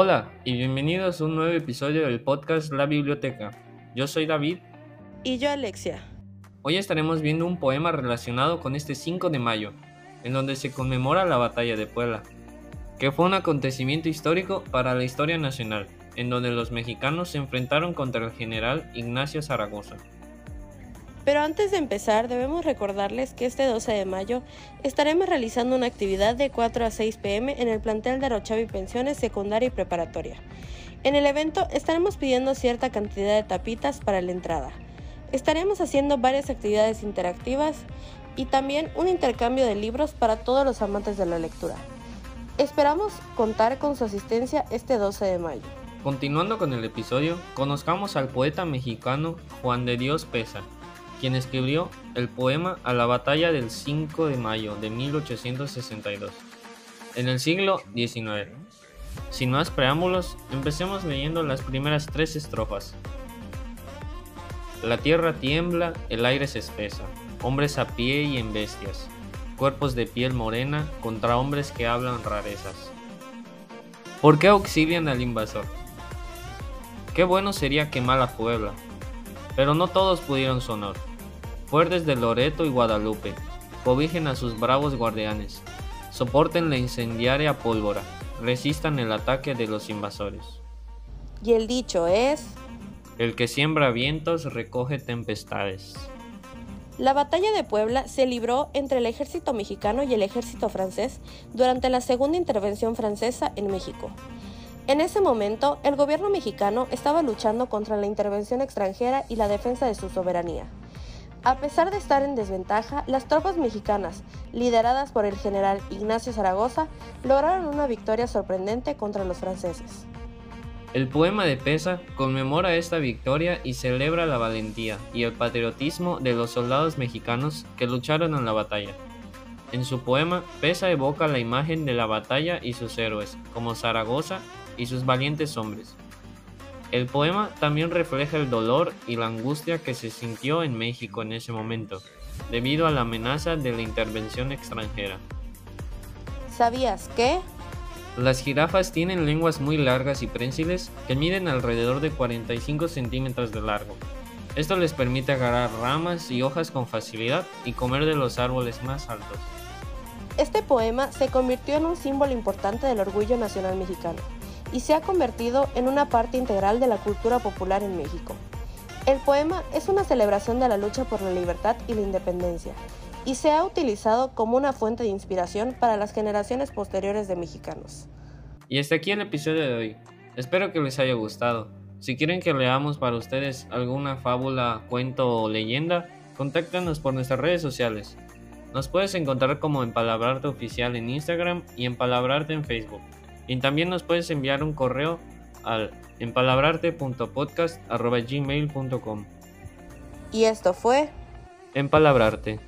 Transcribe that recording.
Hola y bienvenidos a un nuevo episodio del podcast La Biblioteca. Yo soy David. Y yo Alexia. Hoy estaremos viendo un poema relacionado con este 5 de mayo, en donde se conmemora la batalla de Puebla, que fue un acontecimiento histórico para la historia nacional, en donde los mexicanos se enfrentaron contra el general Ignacio Zaragoza. Pero antes de empezar, debemos recordarles que este 12 de mayo estaremos realizando una actividad de 4 a 6 pm en el plantel de Arochavi Pensiones Secundaria y Preparatoria. En el evento estaremos pidiendo cierta cantidad de tapitas para la entrada. Estaremos haciendo varias actividades interactivas y también un intercambio de libros para todos los amantes de la lectura. Esperamos contar con su asistencia este 12 de mayo. Continuando con el episodio, conozcamos al poeta mexicano Juan de Dios Pesa, quien escribió el poema A la batalla del 5 de mayo de 1862, en el siglo XIX. Sin más preámbulos, empecemos leyendo las primeras tres estrofas. La tierra tiembla, el aire se espesa, hombres a pie y en bestias, cuerpos de piel morena contra hombres que hablan rarezas. ¿Por qué auxilian al invasor? Qué bueno sería quemar a Puebla, pero no todos pudieron su honor. Fuertes de Loreto y Guadalupe, cobijen a sus bravos guardianes, soporten la incendiaria pólvora, resistan el ataque de los invasores. Y el dicho es... El que siembra vientos recoge tempestades. La batalla de Puebla se libró entre el ejército mexicano y el ejército francés durante la segunda intervención francesa en México. En ese momento, el gobierno mexicano estaba luchando contra la intervención extranjera y la defensa de su soberanía. A pesar de estar en desventaja, las tropas mexicanas, lideradas por el general Ignacio Zaragoza, lograron una victoria sorprendente contra los franceses. El poema de Pesa conmemora esta victoria y celebra la valentía y el patriotismo de los soldados mexicanos que lucharon en la batalla. En su poema, Pesa evoca la imagen de la batalla y sus héroes, como Zaragoza y sus valientes hombres. El poema también refleja el dolor y la angustia que se sintió en México en ese momento, debido a la amenaza de la intervención extranjera. ¿Sabías que? Las jirafas tienen lenguas muy largas y prensiles que miden alrededor de 45 centímetros de largo. Esto les permite agarrar ramas y hojas con facilidad y comer de los árboles más altos. Este poema se convirtió en un símbolo importante del orgullo nacional mexicano y se ha convertido en una parte integral de la cultura popular en México. El poema es una celebración de la lucha por la libertad y la independencia, y se ha utilizado como una fuente de inspiración para las generaciones posteriores de mexicanos. Y hasta aquí el episodio de hoy. Espero que les haya gustado. Si quieren que leamos para ustedes alguna fábula, cuento o leyenda, contáctanos por nuestras redes sociales. Nos puedes encontrar como Empalabrarte Oficial en Instagram y Empalabrarte en Facebook. Y también nos puedes enviar un correo al empalabrarte.podcast.gmail.com Y esto fue Empalabrarte.